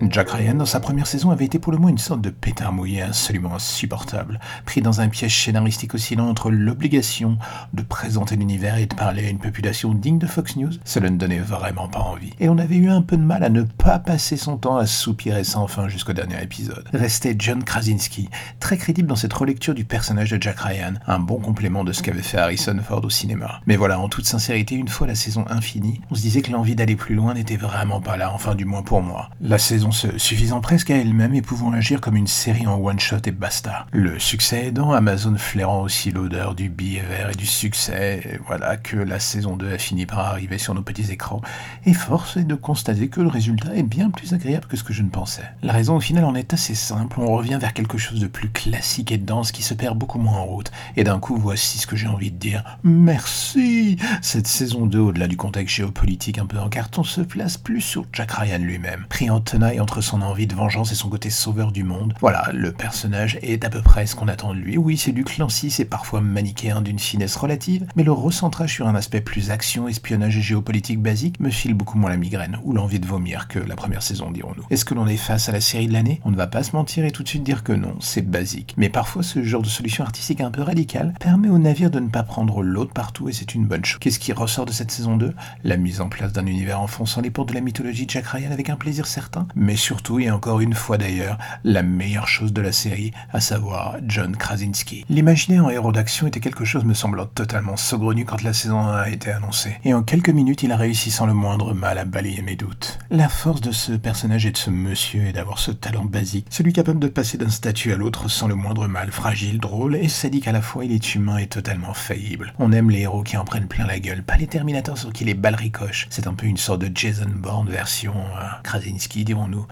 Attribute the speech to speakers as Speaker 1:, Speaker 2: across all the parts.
Speaker 1: Jack Ryan, dans sa première saison, avait été pour le moins une sorte de pétard mouillé absolument insupportable, pris dans un piège scénaristique oscillant entre l'obligation de présenter l'univers et de parler à une population digne de Fox News. Cela ne donnait vraiment pas envie. Et on avait eu un peu de mal à ne pas passer son temps à soupirer sans fin jusqu'au dernier épisode. Restait John Krasinski, très crédible dans cette relecture du personnage de Jack Ryan, un bon complément de ce qu'avait fait Harrison Ford au cinéma. Mais voilà, en toute sincérité, une fois la saison infinie, on se disait que l'envie d'aller plus loin n'était vraiment pas là, enfin du moins pour moi. La saison se suffisant presque à elle-même et pouvant agir comme une série en one-shot et basta. Le succès aidant, Amazon flairant aussi l'odeur du billet vert et du succès, voilà que la saison 2 a fini par arriver sur nos petits écrans, et force est de constater que le résultat est bien plus agréable que ce que je ne pensais. La raison au final en est assez simple, on revient vers quelque chose de plus classique et dense qui se perd beaucoup moins en route, et d'un coup voici ce que j'ai envie de dire. Merci Cette saison 2, au-delà du contexte géopolitique un peu en carton, se place plus sur Jack Ryan lui-même, pris en tenaille entre son envie de vengeance et son côté sauveur du monde. Voilà, le personnage est à peu près ce qu'on attend de lui. Oui, c'est du clancy, c'est parfois manichéen d'une finesse relative, mais le recentrage sur un aspect plus action, espionnage et géopolitique basique me file beaucoup moins la migraine, ou l'envie de vomir que la première saison, dirons-nous. Est-ce que l'on est face à la série de l'année? On ne va pas se mentir et tout de suite dire que non, c'est basique. Mais parfois, ce genre de solution artistique un peu radicale permet au navire de ne pas prendre l'autre partout et c'est une bonne chose. Qu'est-ce qui ressort de cette saison 2 La mise en place d'un univers enfonçant les portes de la mythologie de Jack Ryan avec un plaisir certain, mais surtout et encore une fois d'ailleurs, la meilleure chose de la série, à savoir John Krasinski. L'imaginer en héros d'action était quelque chose me semblant totalement saugrenu quand la saison 1 a été annoncée, et en quelques minutes il a réussi sans le moindre mal à balayer mes doutes. La force de ce personnage et de ce monsieur est d'avoir ce talent basique, celui capable de passer d'un statut à l'autre sans le moindre mal, fragile, drôle et sadique à la fois, il est humain et totalement faillible. On aime les héros qui en prennent plein la gueule, pas les Terminators sur qui les balles ricochent. C'est un peu une sorte de Jason Bourne version euh, Krasinski,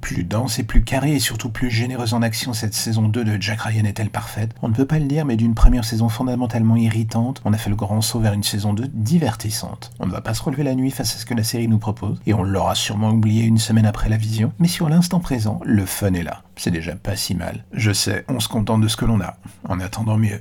Speaker 1: Plus plus dense et plus carrée et surtout plus généreuse en action, cette saison 2 de Jack Ryan est-elle parfaite? On ne peut pas le dire, mais d'une première saison fondamentalement irritante, on a fait le grand saut vers une saison 2 divertissante. On ne va pas se relever la nuit face à ce que la série nous propose, et on l'aura sûrement oublié une semaine après la vision, mais sur l'instant présent, le fun est là. C'est déjà pas si mal. Je sais, on se contente de ce que l'on a, en attendant mieux.